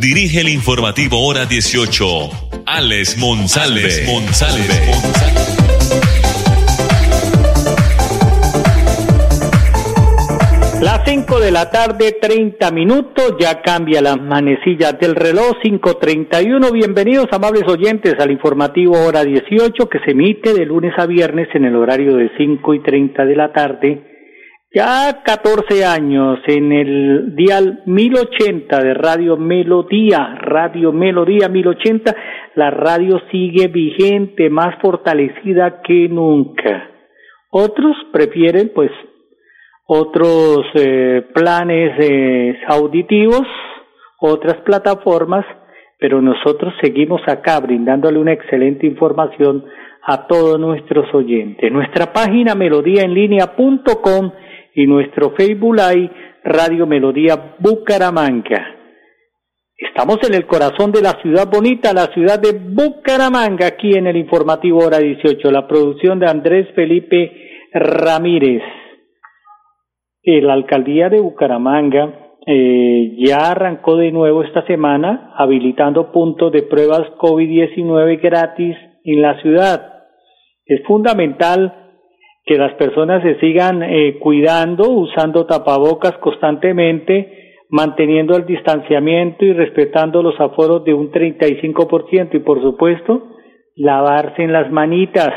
dirige el informativo Hora 18, Alex Monsalve. Alex Monsalve. Las 5 de la tarde, 30 minutos, ya cambia las manecillas del reloj, 5.31. Bienvenidos, amables oyentes, al informativo Hora 18 que se emite de lunes a viernes en el horario de 5 y 30 de la tarde. Ya 14 años en el dial 1080 de Radio Melodía, Radio Melodía 1080, la radio sigue vigente, más fortalecida que nunca. Otros prefieren pues otros eh, planes eh, auditivos, otras plataformas, pero nosotros seguimos acá brindándole una excelente información a todos nuestros oyentes. Nuestra página melodíaenlínea.com y nuestro Facebook Live Radio Melodía Bucaramanga. Estamos en el corazón de la ciudad bonita, la ciudad de Bucaramanga, aquí en el informativo hora 18, la producción de Andrés Felipe Ramírez la alcaldía de Bucaramanga eh, ya arrancó de nuevo esta semana habilitando puntos de pruebas COVID-19 gratis en la ciudad. Es fundamental que las personas se sigan eh, cuidando, usando tapabocas constantemente, manteniendo el distanciamiento y respetando los aforos de un 35% y por supuesto lavarse en las manitas.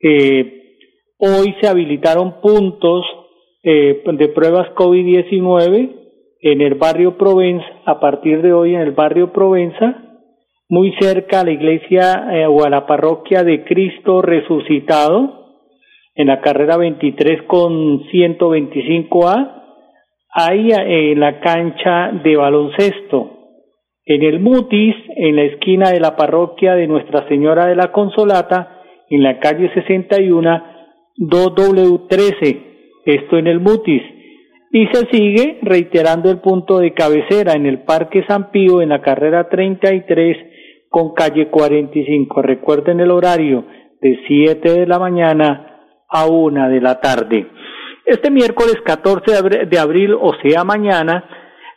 Eh, hoy se habilitaron puntos eh, de pruebas COVID-19 en el barrio Provenza, a partir de hoy en el barrio Provenza, muy cerca a la iglesia eh, o a la parroquia de Cristo Resucitado, en la carrera 23 con 125A, ahí en la cancha de baloncesto. En el Mutis, en la esquina de la parroquia de Nuestra Señora de la Consolata, en la calle 61, 2W13, esto en el Mutis, y se sigue reiterando el punto de cabecera en el Parque San Pío en la carrera 33 con calle 45. Recuerden el horario de 7 de la mañana a 1 de la tarde. Este miércoles 14 de abril, o sea mañana,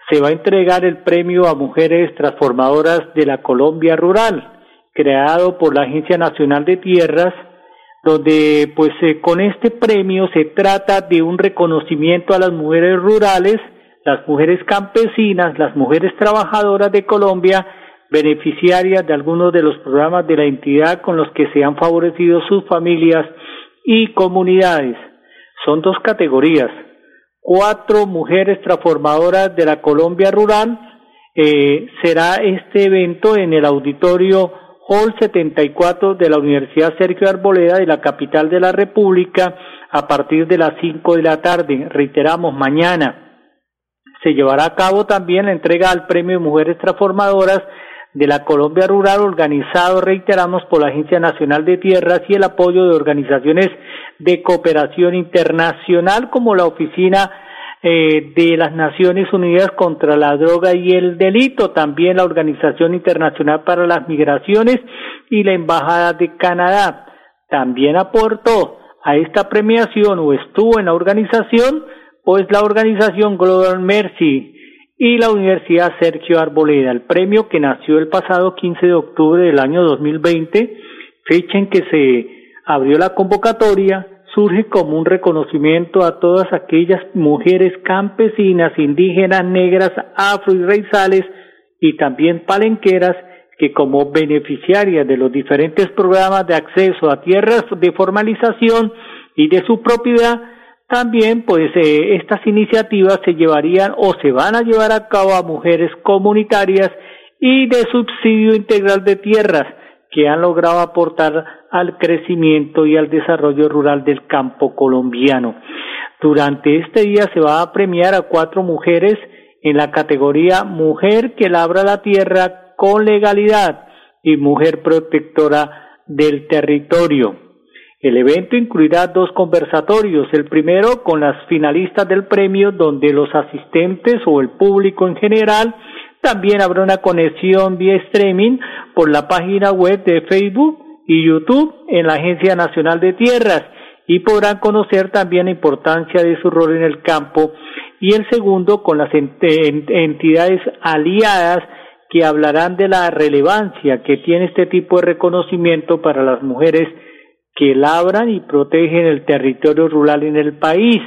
se va a entregar el premio a mujeres transformadoras de la Colombia Rural, creado por la Agencia Nacional de Tierras donde pues eh, con este premio se trata de un reconocimiento a las mujeres rurales, las mujeres campesinas, las mujeres trabajadoras de Colombia, beneficiarias de algunos de los programas de la entidad con los que se han favorecido sus familias y comunidades. Son dos categorías. Cuatro mujeres transformadoras de la Colombia rural. Eh, será este evento en el auditorio Hall 74 de la Universidad Sergio Arboleda de la capital de la República a partir de las 5 de la tarde. Reiteramos, mañana se llevará a cabo también la entrega al Premio Mujeres Transformadoras de la Colombia Rural organizado, reiteramos, por la Agencia Nacional de Tierras y el apoyo de organizaciones de cooperación internacional como la Oficina eh, de las Naciones Unidas contra la Droga y el Delito, también la Organización Internacional para las Migraciones y la Embajada de Canadá. También aportó a esta premiación o estuvo en la organización, pues la organización Global Mercy y la Universidad Sergio Arboleda, el premio que nació el pasado 15 de octubre del año 2020, fecha en que se abrió la convocatoria surge como un reconocimiento a todas aquellas mujeres campesinas, indígenas, negras, afro y raizales y también palenqueras que como beneficiarias de los diferentes programas de acceso a tierras de formalización y de su propiedad, también pues eh, estas iniciativas se llevarían o se van a llevar a cabo a mujeres comunitarias y de subsidio integral de tierras que han logrado aportar al crecimiento y al desarrollo rural del campo colombiano. Durante este día se va a premiar a cuatro mujeres en la categoría Mujer que labra la tierra con legalidad y mujer protectora del territorio. El evento incluirá dos conversatorios, el primero con las finalistas del premio donde los asistentes o el público en general también habrá una conexión vía streaming por la página web de Facebook y YouTube en la Agencia Nacional de Tierras y podrán conocer también la importancia de su rol en el campo. Y el segundo con las entidades aliadas que hablarán de la relevancia que tiene este tipo de reconocimiento para las mujeres que labran y protegen el territorio rural en el país.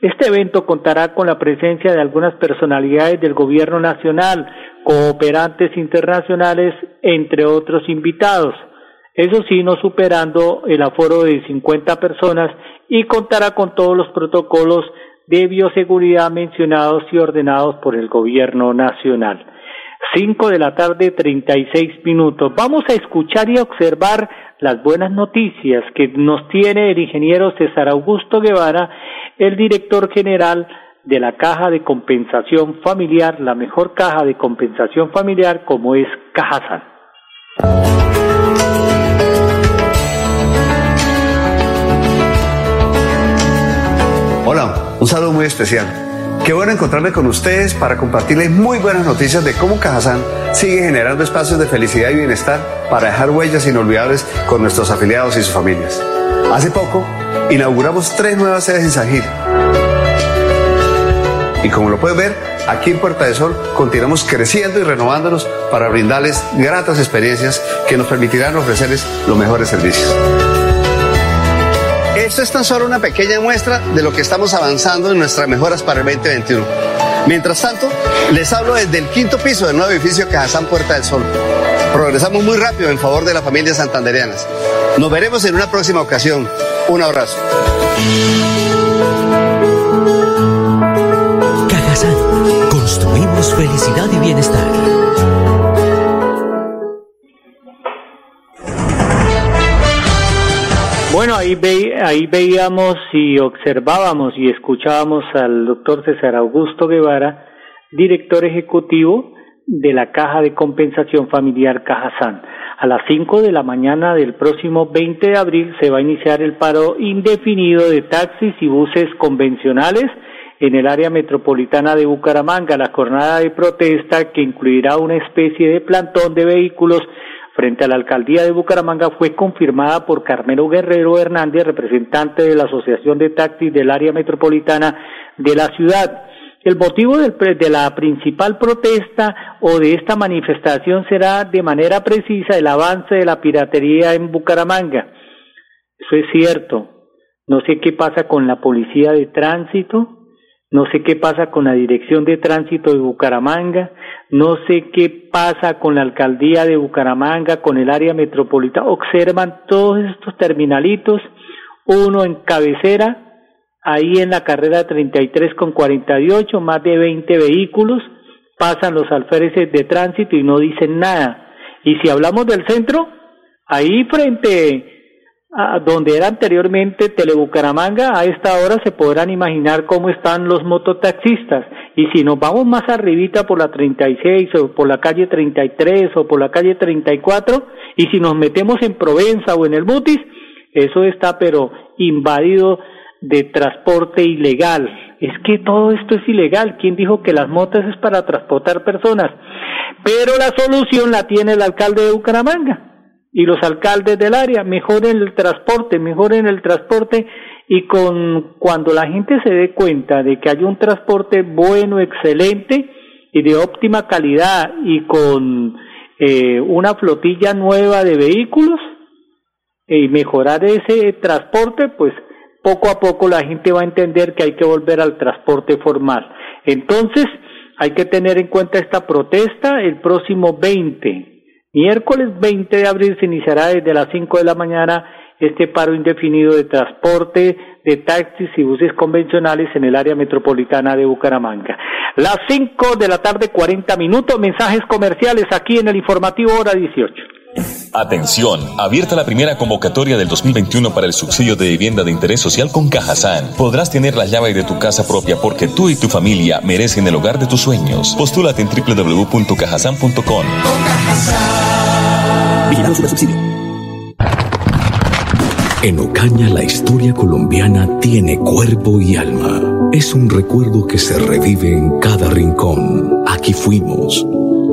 Este evento contará con la presencia de algunas personalidades del gobierno nacional, cooperantes internacionales, entre otros invitados. Eso sí, no superando el aforo de 50 personas y contará con todos los protocolos de bioseguridad mencionados y ordenados por el gobierno nacional. Cinco de la tarde, treinta y seis minutos. Vamos a escuchar y observar las buenas noticias que nos tiene el ingeniero César Augusto Guevara, el director general de la Caja de Compensación Familiar, la mejor caja de compensación familiar como es Cajazán. Hola, un saludo muy especial. Qué bueno encontrarme con ustedes para compartirles muy buenas noticias de cómo Cajazán sigue generando espacios de felicidad y bienestar para dejar huellas inolvidables con nuestros afiliados y sus familias. Hace poco inauguramos tres nuevas sedes en Sajir. Y como lo pueden ver, aquí en Puerta de Sol continuamos creciendo y renovándonos para brindarles gratas experiencias que nos permitirán ofrecerles los mejores servicios. Esto es tan solo una pequeña muestra de lo que estamos avanzando en nuestras mejoras para el 2021. Mientras tanto, les hablo desde el quinto piso del nuevo edificio Cajazán Puerta del Sol. Progresamos muy rápido en favor de las familias santandereanas. Nos veremos en una próxima ocasión. Un abrazo. Cajazán. Construimos felicidad y bienestar. Ahí, ahí veíamos y observábamos y escuchábamos al doctor César Augusto Guevara, director ejecutivo de la Caja de Compensación Familiar Cajazán. A las 5 de la mañana del próximo 20 de abril se va a iniciar el paro indefinido de taxis y buses convencionales en el área metropolitana de Bucaramanga. La jornada de protesta, que incluirá una especie de plantón de vehículos frente a la alcaldía de Bucaramanga fue confirmada por Carmelo Guerrero Hernández, representante de la Asociación de Taxis del área metropolitana de la ciudad. El motivo de la principal protesta o de esta manifestación será de manera precisa el avance de la piratería en Bucaramanga. Eso es cierto. No sé qué pasa con la policía de tránsito, no sé qué pasa con la Dirección de Tránsito de Bucaramanga, no sé qué pasa con la Alcaldía de Bucaramanga, con el área metropolitana. Observan todos estos terminalitos, uno en cabecera, ahí en la carrera 33 con 48, más de 20 vehículos, pasan los alféreces de tránsito y no dicen nada. Y si hablamos del centro, ahí frente donde era anteriormente Telebucaramanga, a esta hora se podrán imaginar cómo están los mototaxistas. Y si nos vamos más arribita por la 36 o por la calle 33 o por la calle 34, y si nos metemos en Provenza o en el Mutis, eso está pero invadido de transporte ilegal. Es que todo esto es ilegal. ¿Quién dijo que las motos es para transportar personas? Pero la solución la tiene el alcalde de Bucaramanga y los alcaldes del área mejoren el transporte, mejoren el transporte y con cuando la gente se dé cuenta de que hay un transporte bueno, excelente y de óptima calidad y con eh, una flotilla nueva de vehículos y mejorar ese transporte, pues poco a poco la gente va a entender que hay que volver al transporte formal. Entonces, hay que tener en cuenta esta protesta el próximo 20 Miércoles 20 de abril se iniciará desde las 5 de la mañana este paro indefinido de transporte de taxis y buses convencionales en el área metropolitana de Bucaramanga. Las 5 de la tarde, 40 minutos, mensajes comerciales aquí en el informativo hora 18. Atención, abierta la primera convocatoria del 2021 para el subsidio de vivienda de interés social con Cajazán. Podrás tener la llave de tu casa propia porque tú y tu familia merecen el hogar de tus sueños. Postúlate en www.cajazán.com. Vigilado subsidio. En Ocaña la historia colombiana tiene cuerpo y alma. Es un recuerdo que se revive en cada rincón. Aquí fuimos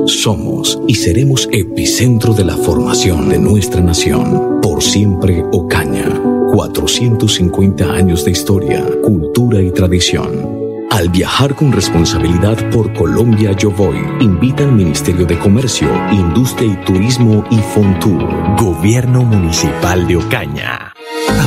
somos y seremos epicentro de la formación de nuestra nación. Por siempre Ocaña. 450 años de historia, cultura y tradición. Al viajar con responsabilidad por Colombia Yo Voy, invita al Ministerio de Comercio, Industria y Turismo y Fontur. Gobierno Municipal de Ocaña.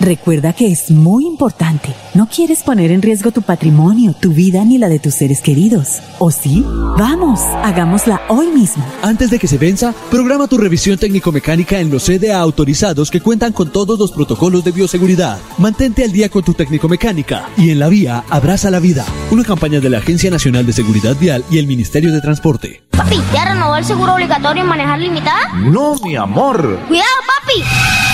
Recuerda que es muy importante. No quieres poner en riesgo tu patrimonio, tu vida ni la de tus seres queridos. ¿O sí? Vamos, hagámosla hoy mismo. Antes de que se venza, programa tu revisión técnico-mecánica en los CDA autorizados que cuentan con todos los protocolos de bioseguridad. Mantente al día con tu técnico-mecánica y en la vía abraza la vida. Una campaña de la Agencia Nacional de Seguridad Vial y el Ministerio de Transporte. Papi, ¿ya renovó el seguro obligatorio en manejar limitada? No, mi amor. Cuidado, papi.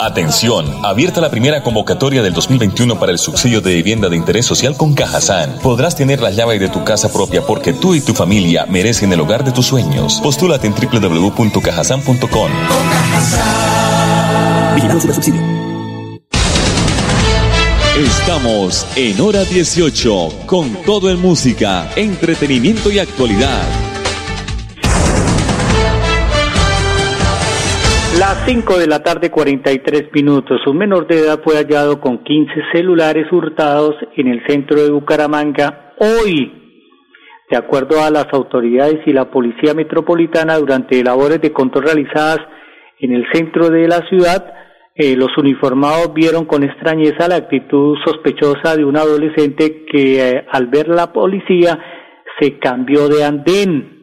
Atención, abierta la primera convocatoria del 2021 para el subsidio de vivienda de interés social con Cajazán. Podrás tener la llave de tu casa propia porque tú y tu familia merecen el hogar de tus sueños. Postúlate en www.cajazán.com. Subsidio. Estamos en hora 18 con todo en música, entretenimiento y actualidad. Las 5 de la tarde, 43 minutos. Un menor de edad fue hallado con 15 celulares hurtados en el centro de Bucaramanga hoy. De acuerdo a las autoridades y la Policía Metropolitana, durante labores de control realizadas en el centro de la ciudad, eh, los uniformados vieron con extrañeza la actitud sospechosa de un adolescente que eh, al ver la policía se cambió de andén.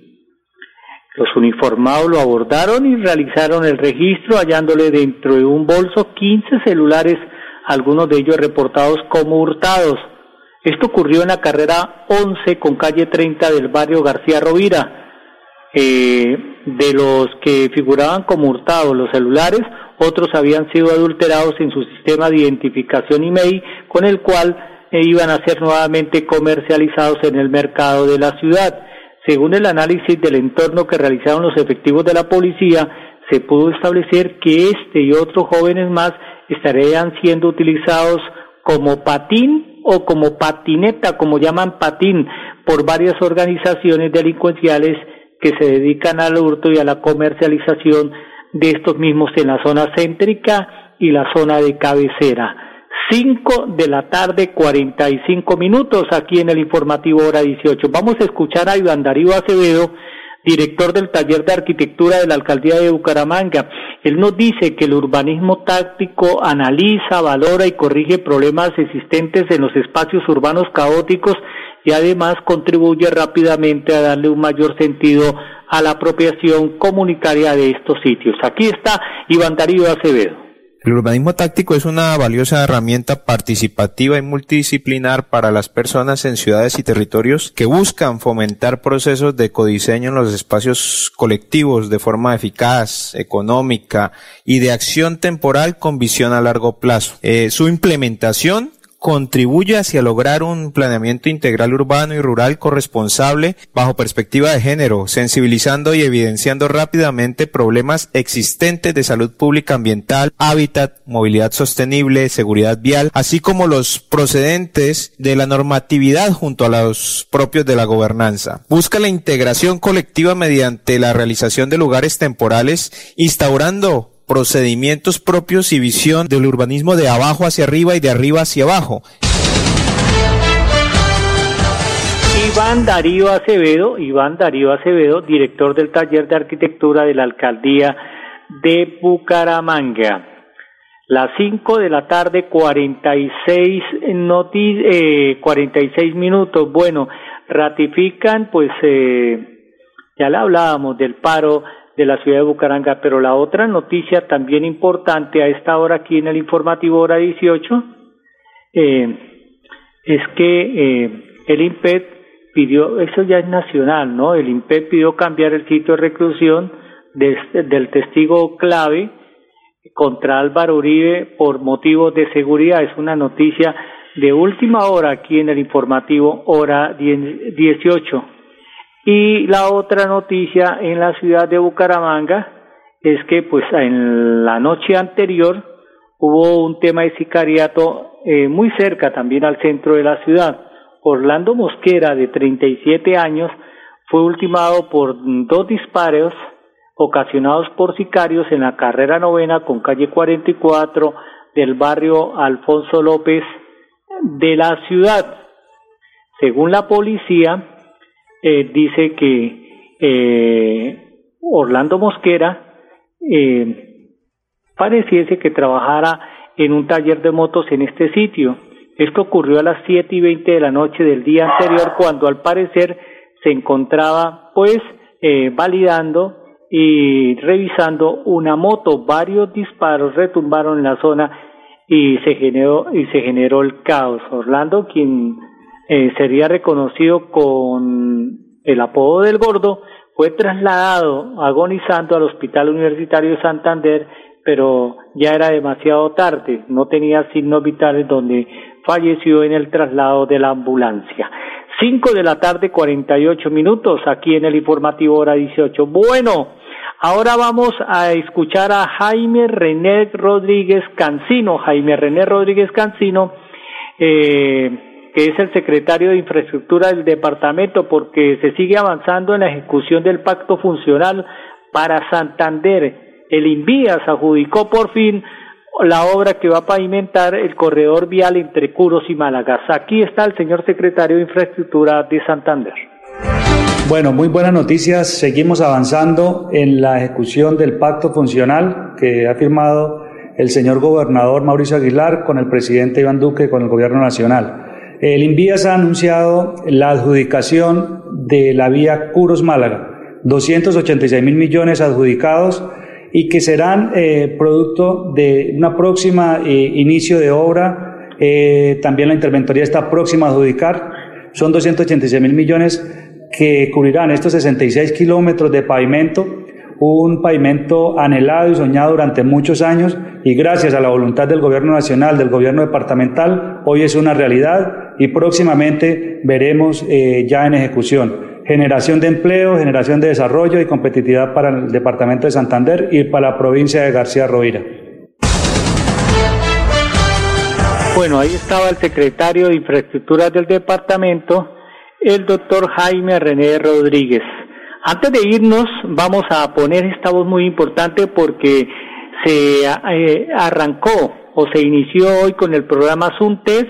Los uniformados lo abordaron y realizaron el registro hallándole dentro de un bolso 15 celulares, algunos de ellos reportados como hurtados. Esto ocurrió en la carrera 11 con calle 30 del barrio García Rovira. Eh, de los que figuraban como hurtados los celulares, otros habían sido adulterados en su sistema de identificación email con el cual iban a ser nuevamente comercializados en el mercado de la ciudad. Según el análisis del entorno que realizaron los efectivos de la policía, se pudo establecer que este y otros jóvenes más estarían siendo utilizados como patín o como patineta, como llaman patín, por varias organizaciones delincuenciales que se dedican al hurto y a la comercialización de estos mismos en la zona céntrica y la zona de cabecera. 5 de la tarde, 45 minutos aquí en el informativo hora 18. Vamos a escuchar a Iván Darío Acevedo, director del taller de arquitectura de la alcaldía de Bucaramanga. Él nos dice que el urbanismo táctico analiza, valora y corrige problemas existentes en los espacios urbanos caóticos y además contribuye rápidamente a darle un mayor sentido a la apropiación comunitaria de estos sitios. Aquí está Iván Darío Acevedo. El urbanismo táctico es una valiosa herramienta participativa y multidisciplinar para las personas en ciudades y territorios que buscan fomentar procesos de codiseño en los espacios colectivos de forma eficaz, económica y de acción temporal con visión a largo plazo. Eh, su implementación contribuye hacia lograr un planeamiento integral urbano y rural corresponsable bajo perspectiva de género, sensibilizando y evidenciando rápidamente problemas existentes de salud pública ambiental, hábitat, movilidad sostenible, seguridad vial, así como los procedentes de la normatividad junto a los propios de la gobernanza. Busca la integración colectiva mediante la realización de lugares temporales, instaurando procedimientos propios y visión del urbanismo de abajo hacia arriba y de arriba hacia abajo. Iván Darío Acevedo, Iván Darío Acevedo, director del taller de arquitectura de la alcaldía de Bucaramanga. Las 5 de la tarde, 46, noti eh, 46 minutos. Bueno, ratifican, pues eh, ya le hablábamos del paro de la ciudad de Bucaranga. Pero la otra noticia también importante a esta hora aquí en el informativo hora 18 eh, es que eh, el INPED pidió, eso ya es nacional, ¿no? El INPED pidió cambiar el sitio de reclusión del testigo clave contra Álvaro Uribe por motivos de seguridad. Es una noticia de última hora aquí en el informativo hora 18. Y la otra noticia en la ciudad de Bucaramanga es que pues en la noche anterior hubo un tema de sicariato eh, muy cerca también al centro de la ciudad. Orlando Mosquera, de 37 años, fue ultimado por dos disparos ocasionados por sicarios en la carrera novena con calle 44 del barrio Alfonso López de la ciudad. Según la policía, eh, dice que eh, Orlando Mosquera eh, pareciese que trabajara en un taller de motos en este sitio. Esto ocurrió a las siete y veinte de la noche del día anterior, cuando al parecer se encontraba, pues, eh, validando y revisando una moto. Varios disparos retumbaron en la zona y se generó y se generó el caos. Orlando, quien eh, sería reconocido con el apodo del gordo, fue trasladado agonizando al Hospital Universitario de Santander, pero ya era demasiado tarde, no tenía signos vitales donde falleció en el traslado de la ambulancia. Cinco de la tarde, cuarenta y ocho minutos, aquí en el informativo hora 18. Bueno, ahora vamos a escuchar a Jaime René Rodríguez Cancino. Jaime René Rodríguez Cancino, eh, que es el secretario de Infraestructura del departamento, porque se sigue avanzando en la ejecución del pacto funcional para Santander. El Invías adjudicó por fin la obra que va a pavimentar el corredor vial entre Curos y Málaga. Aquí está el señor secretario de Infraestructura de Santander. Bueno, muy buenas noticias. Seguimos avanzando en la ejecución del pacto funcional que ha firmado el señor gobernador Mauricio Aguilar con el presidente Iván Duque con el gobierno nacional. El Invías ha anunciado la adjudicación de la vía Curos-Málaga, 286 mil millones adjudicados y que serán eh, producto de una próxima eh, inicio de obra. Eh, también la interventoría está próxima a adjudicar. Son 286 mil millones que cubrirán estos 66 kilómetros de pavimento un pavimento anhelado y soñado durante muchos años y gracias a la voluntad del gobierno nacional, del gobierno departamental, hoy es una realidad y próximamente veremos eh, ya en ejecución. Generación de empleo, generación de desarrollo y competitividad para el departamento de Santander y para la provincia de García Rovira. Bueno, ahí estaba el secretario de Infraestructura del departamento, el doctor Jaime René Rodríguez. Antes de irnos, vamos a poner esta voz muy importante porque se eh, arrancó o se inició hoy con el programa Suntes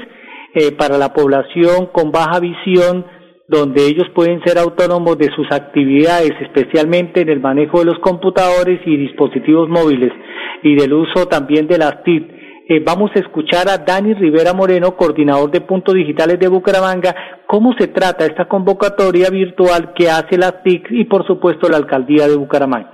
eh, para la población con baja visión, donde ellos pueden ser autónomos de sus actividades, especialmente en el manejo de los computadores y dispositivos móviles y del uso también de las TIC. Eh, vamos a escuchar a Dani Rivera Moreno, coordinador de puntos digitales de Bucaramanga, cómo se trata esta convocatoria virtual que hace la TIC y por supuesto la alcaldía de Bucaramanga.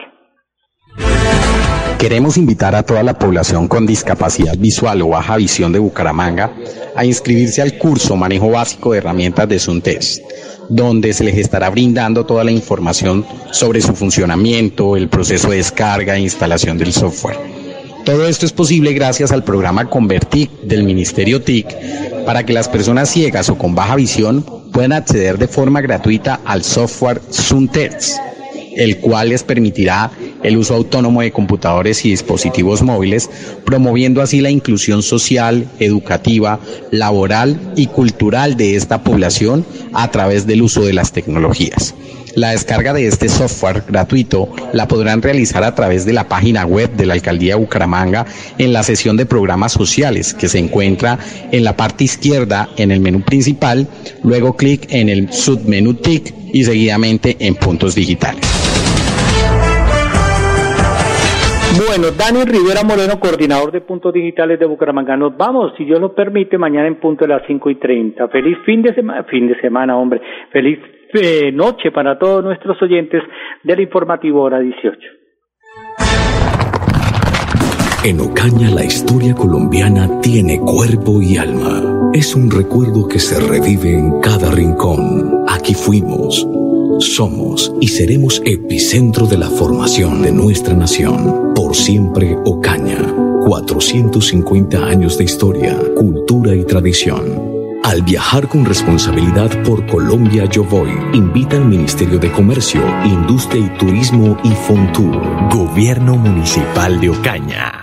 Queremos invitar a toda la población con discapacidad visual o baja visión de Bucaramanga a inscribirse al curso Manejo Básico de Herramientas de Suntes, donde se les estará brindando toda la información sobre su funcionamiento, el proceso de descarga e instalación del software. Todo esto es posible gracias al programa Convertic del Ministerio TIC para que las personas ciegas o con baja visión puedan acceder de forma gratuita al software Suntes el cual les permitirá el uso autónomo de computadores y dispositivos móviles, promoviendo así la inclusión social, educativa, laboral y cultural de esta población a través del uso de las tecnologías. La descarga de este software gratuito la podrán realizar a través de la página web de la Alcaldía de Bucaramanga en la sesión de programas sociales que se encuentra en la parte izquierda en el menú principal, luego clic en el submenú TIC y seguidamente en puntos digitales. Bueno, Dani Rivera Moreno, coordinador de puntos digitales de Bucaramanga. Nos vamos, si Dios lo permite, mañana en punto de las cinco y treinta. Feliz fin de semana, fin de semana, hombre. Feliz noche para todos nuestros oyentes del informativo hora 18. En Ocaña la historia colombiana tiene cuerpo y alma. Es un recuerdo que se revive en cada rincón. Aquí fuimos somos y seremos epicentro de la formación de nuestra nación. Por siempre Ocaña. 450 años de historia, cultura y tradición. Al viajar con responsabilidad por Colombia Yo Voy, invita al Ministerio de Comercio, Industria y Turismo y Fontur. Gobierno Municipal de Ocaña.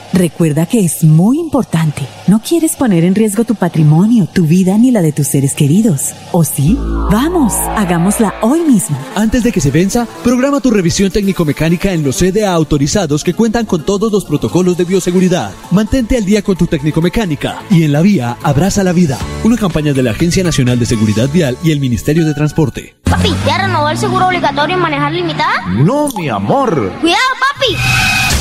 Recuerda que es muy importante. No quieres poner en riesgo tu patrimonio, tu vida ni la de tus seres queridos. ¿O sí? Vamos, hagámosla hoy mismo. Antes de que se venza, programa tu revisión técnico-mecánica en los CDA autorizados que cuentan con todos los protocolos de bioseguridad. Mantente al día con tu técnico-mecánica y en la vía abraza la vida. Una campaña de la Agencia Nacional de Seguridad Vial y el Ministerio de Transporte. Papi, ¿ya renovó el seguro obligatorio en manejar limitada? No, mi amor. Cuidado.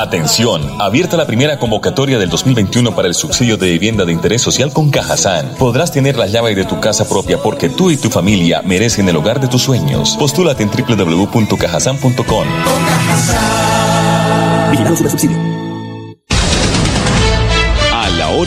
Atención, abierta la primera convocatoria del 2021 para el subsidio de vivienda de interés social con Cajazán. Podrás tener la llave de tu casa propia porque tú y tu familia merecen el hogar de tus sueños. Postúlate en www.cajazán.com. A la